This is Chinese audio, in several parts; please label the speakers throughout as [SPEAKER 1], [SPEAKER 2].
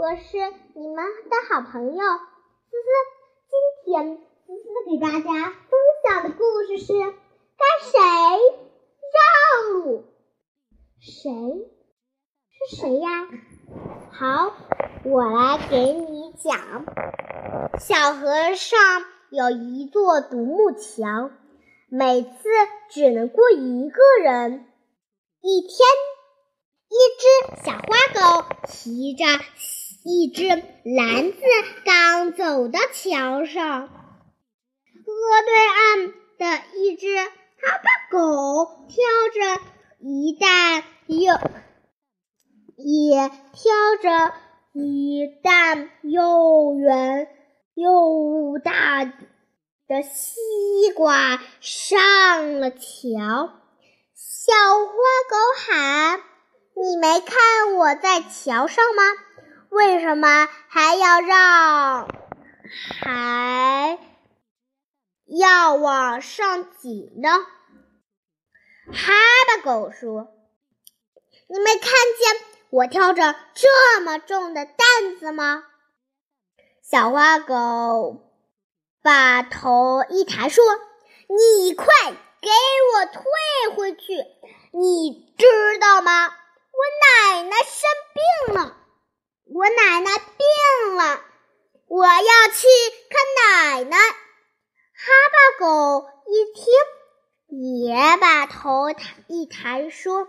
[SPEAKER 1] 我是你们的好朋友思思。今天思思给大家分享的故事是：该谁让路？谁是谁呀？好，我来给你讲。小河上有一座独木桥，每次只能过一个人。一天，一只小花狗提着一只篮子刚走到桥上，河对岸的一只哈巴狗挑着一担又也挑着一担又圆又大的西瓜上了桥。小花狗喊：“你没看我在桥上吗？为什么还要让，还要往上挤呢？”哈巴狗说：“你没看见我挑着这么重的担子吗？”小花狗把头一抬说：“你快！”给我退回去！你知道吗？我奶奶生病了，我奶奶病了，我要去看奶奶。哈巴狗一听，也把头一抬，说：“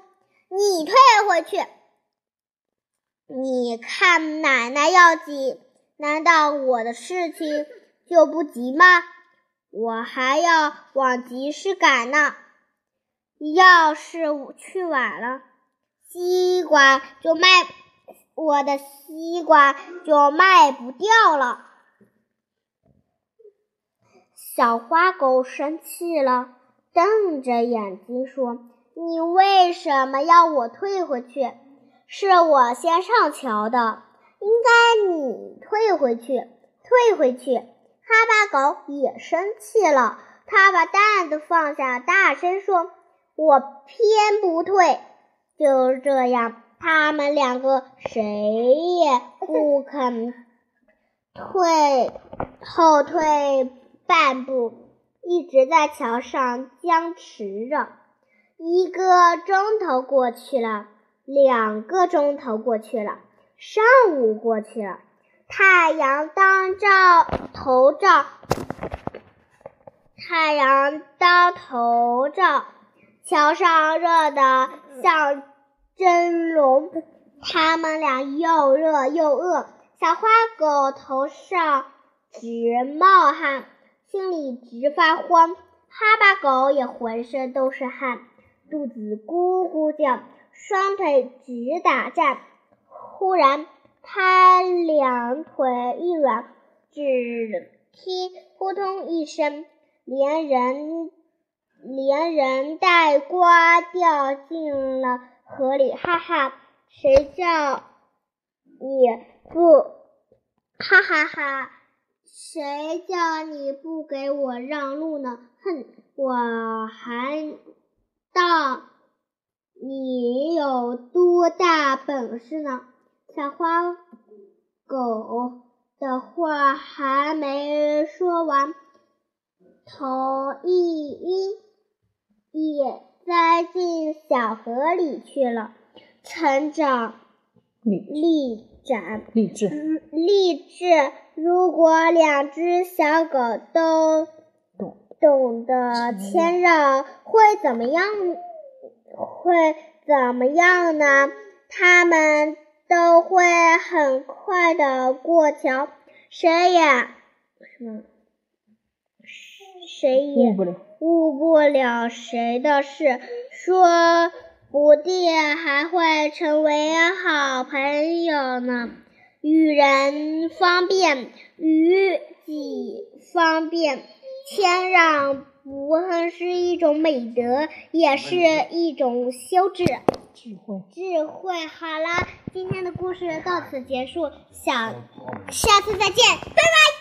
[SPEAKER 1] 你退回去，你看奶奶要紧，难道我的事情就不急吗？”我还要往集市赶呢，要是去晚了，西瓜就卖，我的西瓜就卖不掉了。小花狗生气了，瞪着眼睛说：“你为什么要我退回去？是我先上桥的，应该你退回去，退回去。”哈巴狗也生气了，他把担子放下，大声说：“我偏不退！”就这样，他们两个谁也不肯退后退半步，一直在桥上僵持着。一个钟头过去了，两个钟头过去了，上午过去了。太阳当照头照，太阳当头照，桥上热得像蒸笼。他们俩又热又饿，小花狗头上直冒汗，心里直发慌；哈巴狗也浑身都是汗，肚子咕咕叫，双腿直打颤。忽然，他两腿一软，只听“扑通”一声，连人连人带瓜掉进了河里。哈哈，谁叫你不？哈哈哈，谁叫你不给我让路呢？哼，我还当你有多大本事呢？小花狗的话还没说完，头一晕，也栽进小河里去了。成长立展
[SPEAKER 2] 励志
[SPEAKER 1] 励志，如果两只小狗都
[SPEAKER 2] 懂
[SPEAKER 1] 懂得谦让，会怎么样？会怎么样呢？他们。都会很快的过桥，谁也什么，谁也误不了谁的事，说不定还会成为好朋友呢。与人方便，与己方便，谦让不恨是一种美德，也是一种修治。
[SPEAKER 2] 智慧，
[SPEAKER 1] 智慧。好啦，今天的故事到此结束，小，下次再见，拜拜。